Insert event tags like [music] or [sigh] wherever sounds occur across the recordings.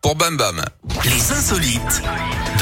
pour Bam Bam. Les insolites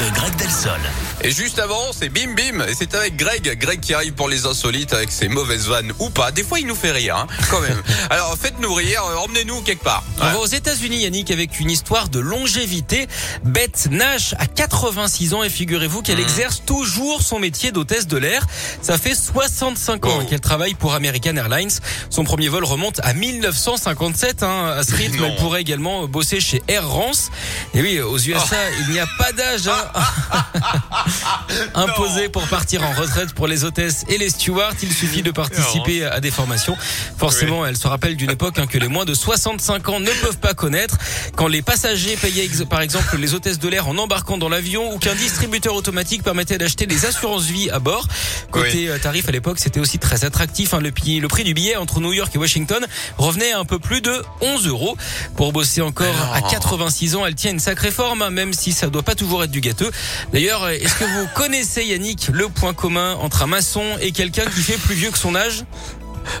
de Greg Delsol. Et juste avant, c'est Bim Bim. Et c'est avec Greg. Greg qui arrive pour les insolites avec ses mauvaises vannes ou pas. Des fois, il nous fait rire, hein, quand même. [laughs] Alors, faites-nous rire. euh, Emmenez-nous quelque part. On va aux États-Unis, Yannick, avec une histoire de longévité. Beth Nash a 86 ans et figurez-vous qu'elle exerce toujours son métier d'hôtesse de l'air. Ça fait 65 ans Oh. qu'elle travaille pour American Airlines. Son premier vol remonte à 1957. Hein. À ce [laughs] rythme, Non. elle pourrait également bosser chez Air France. Et oui, aux USA, il n'y a pas d'âge hein. [laughs] imposé pour partir en retraite pour les hôtesses et les stewards. Il suffit de participer à des formations. Forcément, elle se rappelle d'une époque hein, que les moins de 65 ans ne peuvent pas connaître. Quand les passagers payaient par exemple les hôtesses de l'air en embarquant dans l'avion ou qu'un distributeur automatique permettait d'acheter des assurances vie à bord. Côté euh, tarif à l'époque, c'était aussi très attractif. hein. Le, prix du billet entre New York et Washington revenait à un peu plus de 11 euros. Pour bosser encore à 86 ans, elle tient une sacrée forme, même si ça doit pas toujours être du gâteux. D'ailleurs, est-ce que vous connaissez Yannick le point commun entre un maçon et quelqu'un qui fait plus vieux que son âge?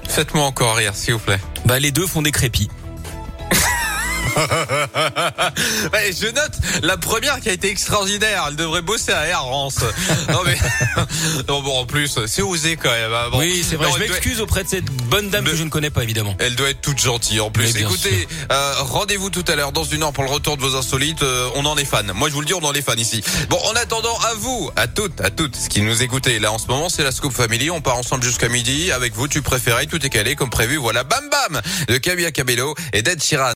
Faites-moi encore rire, s'il vous plaît. Bah les deux font des crépis. Ouais, [laughs] je note la première qui a été extraordinaire. Elle devrait bosser à Air France. Non mais [laughs] non bon en plus c'est osé quand même. hein. Bon. oui, c'est vrai. Non, je doit- m'excuse auprès de cette bonne dame Mais- que je ne connais pas évidemment. Elle doit être toute gentille en plus. Écoutez, euh, rendez-vous tout à l'heure dans une heure pour le retour de vos insolites. Euh, on en est fan. Moi je vous le dis, on en est fan ici. Bon, en attendant, à vous, à toutes, à toutes, ce qui nous écoutez là en ce moment, c'est la Scoop Family. On part ensemble jusqu'à midi avec vous. Tu préférais, tout est calé comme prévu. Voilà, bam bam de Camilla Cabello et d'Ed Sheeran.